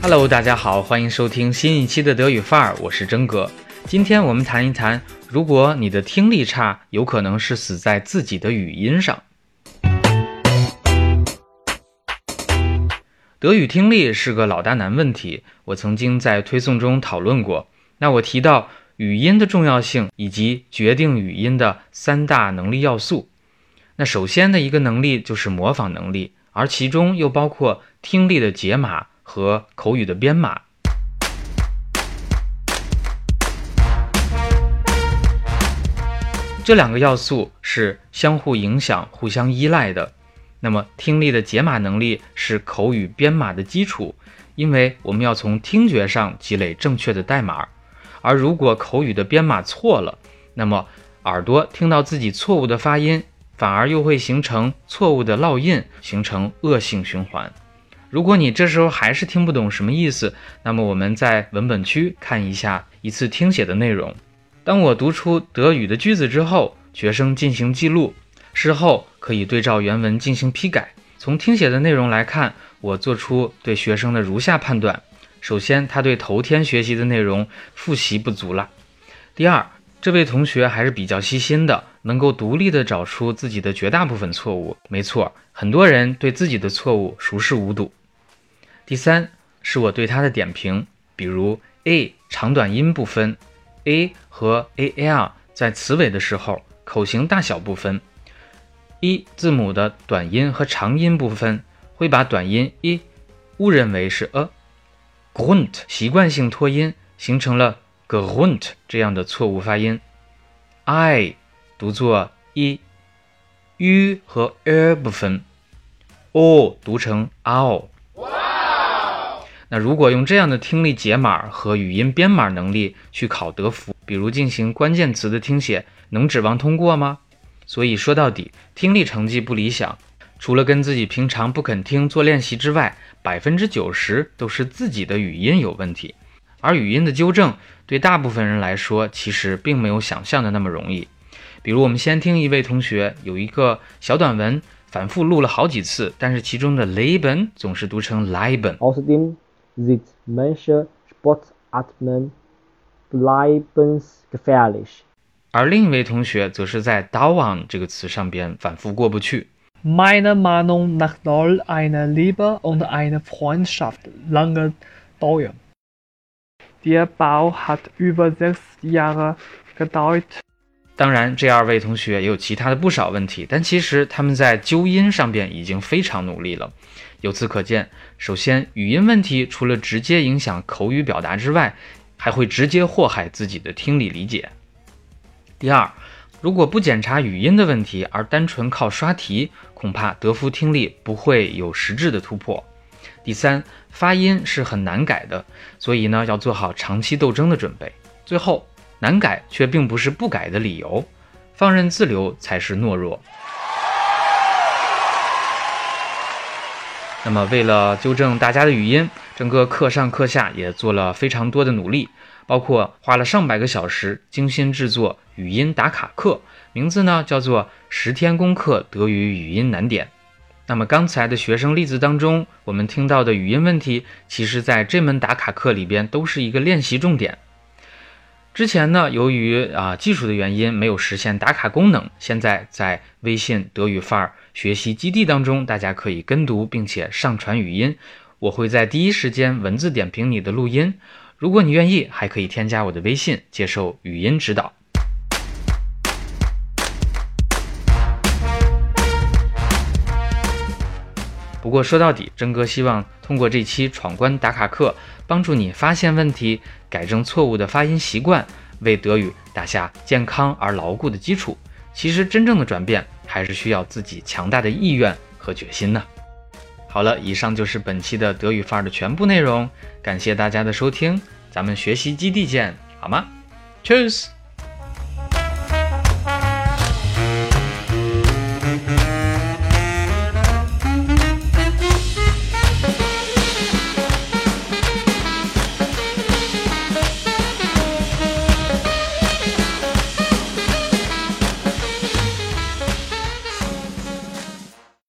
Hello，大家好，欢迎收听新一期的德语范儿，我是真哥。今天我们谈一谈，如果你的听力差，有可能是死在自己的语音上。德语听力是个老大难问题，我曾经在推送中讨论过。那我提到语音的重要性以及决定语音的三大能力要素。那首先的一个能力就是模仿能力，而其中又包括听力的解码和口语的编码。这两个要素是相互影响、互相依赖的。那么，听力的解码能力是口语编码的基础，因为我们要从听觉上积累正确的代码。而如果口语的编码错了，那么耳朵听到自己错误的发音，反而又会形成错误的烙印，形成恶性循环。如果你这时候还是听不懂什么意思，那么我们在文本区看一下一次听写的内容。当我读出德语的句子之后，学生进行记录。事后可以对照原文进行批改。从听写的内容来看，我做出对学生的如下判断：首先，他对头天学习的内容复习不足了；第二，这位同学还是比较细心的，能够独立的找出自己的绝大部分错误。没错，很多人对自己的错误熟视无睹。第三，是我对他的点评，比如 a 长短音不分，a 和 a l 在词尾的时候口型大小不分。一字母的短音和长音不分，会把短音一误认为是 a，grunt 习惯性拖音形成了 grunt 这样的错误发音。i 读作一，u 和 er 不分，o 读成 ao。那如果用这样的听力解码和语音编码能力去考德福，比如进行关键词的听写，能指望通过吗？所以说到底，听力成绩不理想，除了跟自己平常不肯听做练习之外，百分之九十都是自己的语音有问题。而语音的纠正，对大部分人来说，其实并没有想象的那么容易。比如，我们先听一位同学有一个小短文，反复录了好几次，但是其中的 leben 总是读成 leiben。Außerdem sind manche Sportarten bleibensgefährlich. 而另一位同学则是在 dauern 这个词上边反复过不去。Meiner Meinung nach soll eine Liebe und eine Freundschaft lange dauern. Der Bau hat über sechs Jahre gedauert. 当然，这二位同学也有其他的不少问题，但其实他们在纠音上边已经非常努力了。由此可见，首先，语音问题除了直接影响口语表达之外，还会直接祸害自己的听力理解。第二，如果不检查语音的问题，而单纯靠刷题，恐怕德福听力不会有实质的突破。第三，发音是很难改的，所以呢，要做好长期斗争的准备。最后，难改却并不是不改的理由，放任自流才是懦弱。那么，为了纠正大家的语音，整个课上课下也做了非常多的努力。包括花了上百个小时精心制作语音打卡课，名字呢叫做《十天攻克德语语音难点》。那么刚才的学生例子当中，我们听到的语音问题，其实在这门打卡课里边都是一个练习重点。之前呢，由于啊技术的原因没有实现打卡功能，现在在微信德语范儿学习基地当中，大家可以跟读并且上传语音，我会在第一时间文字点评你的录音。如果你愿意，还可以添加我的微信，接受语音指导。不过说到底，真哥希望通过这期闯关打卡课，帮助你发现问题，改正错误的发音习惯，为德语打下健康而牢固的基础。其实，真正的转变还是需要自己强大的意愿和决心呢。好了，以上就是本期的德语范儿的全部内容，感谢大家的收听，咱们学习基地见，好吗？Cheers。